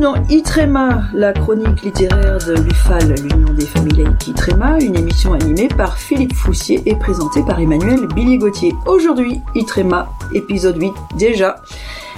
dans Itrema, la chronique littéraire de l'UFAL, l'Union des familles Itrema, une émission animée par Philippe Foussier et présentée par Emmanuel Billy-Gauthier. Aujourd'hui, Itrema, épisode 8 déjà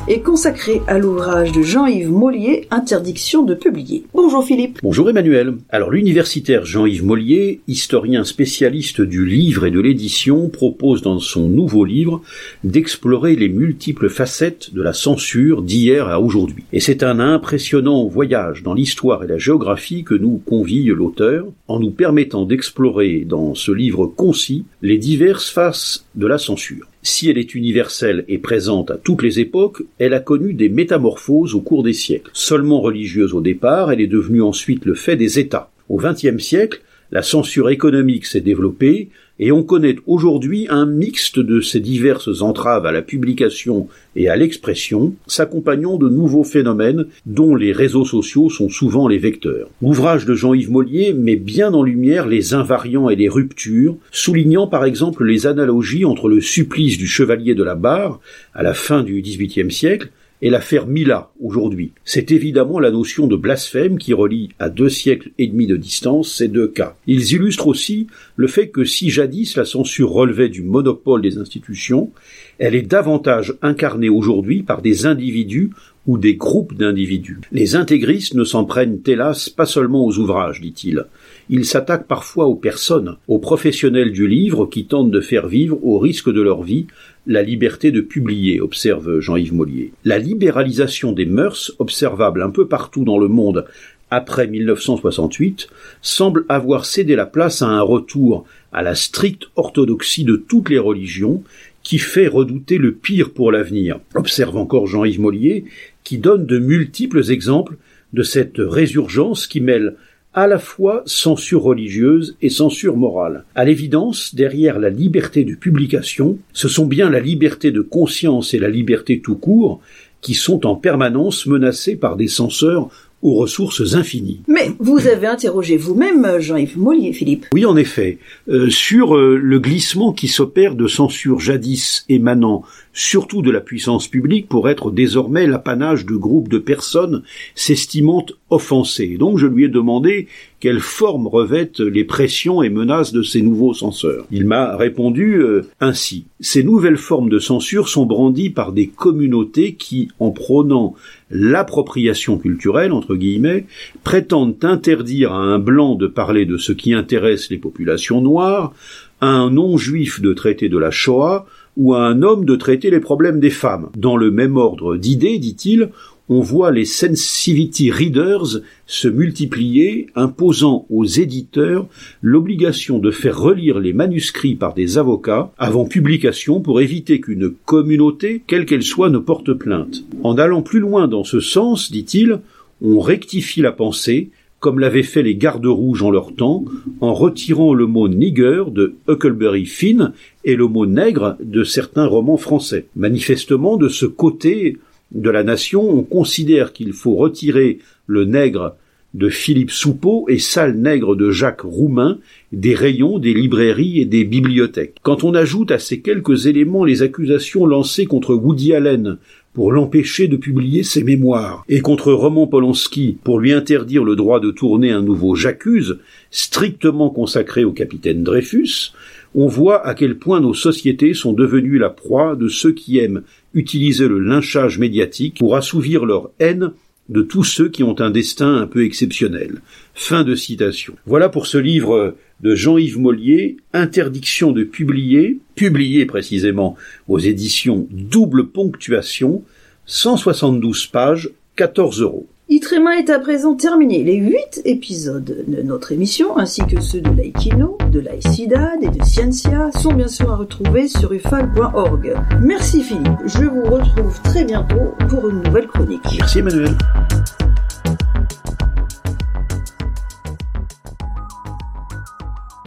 est consacré à l'ouvrage de Jean-Yves Mollier, Interdiction de publier. Bonjour Philippe. Bonjour Emmanuel. Alors l'universitaire Jean-Yves Mollier, historien spécialiste du livre et de l'édition, propose dans son nouveau livre d'explorer les multiples facettes de la censure d'hier à aujourd'hui. Et c'est un impressionnant voyage dans l'histoire et la géographie que nous convie l'auteur, en nous permettant d'explorer dans ce livre concis les diverses faces de la censure. Si elle est universelle et présente à toutes les époques, elle a connu des métamorphoses au cours des siècles. Seulement religieuse au départ, elle est devenue ensuite le fait des États. Au XXe siècle, la censure économique s'est développée, et on connaît aujourd'hui un mixte de ces diverses entraves à la publication et à l'expression, s'accompagnant de nouveaux phénomènes dont les réseaux sociaux sont souvent les vecteurs. L'ouvrage de Jean-Yves Mollier met bien en lumière les invariants et les ruptures, soulignant par exemple les analogies entre le supplice du chevalier de la barre à la fin du XVIIIe siècle et l'affaire Mila aujourd'hui. C'est évidemment la notion de blasphème qui relie à deux siècles et demi de distance ces deux cas. Ils illustrent aussi le fait que si jadis la censure relevait du monopole des institutions, elle est davantage incarnée aujourd'hui par des individus ou des groupes d'individus. Les intégristes ne s'en prennent hélas pas seulement aux ouvrages, dit-il. Ils s'attaquent parfois aux personnes, aux professionnels du livre qui tentent de faire vivre, au risque de leur vie, la liberté de publier, observe Jean-Yves Mollier. La libéralisation des mœurs, observable un peu partout dans le monde après 1968, semble avoir cédé la place à un retour à la stricte orthodoxie de toutes les religions qui fait redouter le pire pour l'avenir. Observe encore Jean-Yves Mollier, qui donne de multiples exemples de cette résurgence qui mêle à la fois censure religieuse et censure morale. À l'évidence, derrière la liberté de publication, ce sont bien la liberté de conscience et la liberté tout court qui sont en permanence menacées par des censeurs aux ressources infinies. Mais vous avez interrogé vous-même Jean-Yves Mollier, Philippe. Oui, en effet, euh, sur euh, le glissement qui s'opère de censure jadis émanant surtout de la puissance publique pour être désormais l'apanage de groupes de personnes s'estimant offensées. donc je lui ai demandé quelle forme revêtent les pressions et menaces de ces nouveaux censeurs. Il m'a répondu euh, ainsi. Ces nouvelles formes de censure sont brandies par des communautés qui, en prônant l'appropriation culturelle, entre guillemets, prétendent interdire à un blanc de parler de ce qui intéresse les populations noires, à un non-juif de traiter de la Shoah, ou à un homme de traiter les problèmes des femmes. Dans le même ordre d'idées, dit-il, on voit les sensitivity readers se multiplier, imposant aux éditeurs l'obligation de faire relire les manuscrits par des avocats avant publication pour éviter qu'une communauté, quelle qu'elle soit, ne porte plainte. En allant plus loin dans ce sens, dit-il, on rectifie la pensée, comme l'avaient fait les gardes rouges en leur temps, en retirant le mot nigger de Huckleberry Finn et le mot nègre de certains romans français. Manifestement, de ce côté de la nation, on considère qu'il faut retirer le nègre de Philippe Soupeau et sale nègre de Jacques Roumain des rayons des librairies et des bibliothèques. Quand on ajoute à ces quelques éléments les accusations lancées contre Woody Allen pour l'empêcher de publier ses mémoires, et contre Roman Polanski pour lui interdire le droit de tourner un nouveau J'accuse, strictement consacré au capitaine Dreyfus, on voit à quel point nos sociétés sont devenues la proie de ceux qui aiment utiliser le lynchage médiatique pour assouvir leur haine de tous ceux qui ont un destin un peu exceptionnel. Fin de citation. Voilà pour ce livre de Jean-Yves Mollier, Interdiction de publier, publié précisément aux éditions Double Ponctuation, 172 pages, 14 euros. Itrema est à présent terminé. Les huit épisodes de notre émission, ainsi que ceux de l'Aikino, de l'Aicidad et de Scientia, sont bien sûr à retrouver sur ufal.org. Merci Philippe, je vous retrouve très bientôt pour une nouvelle chronique. Merci Emmanuel.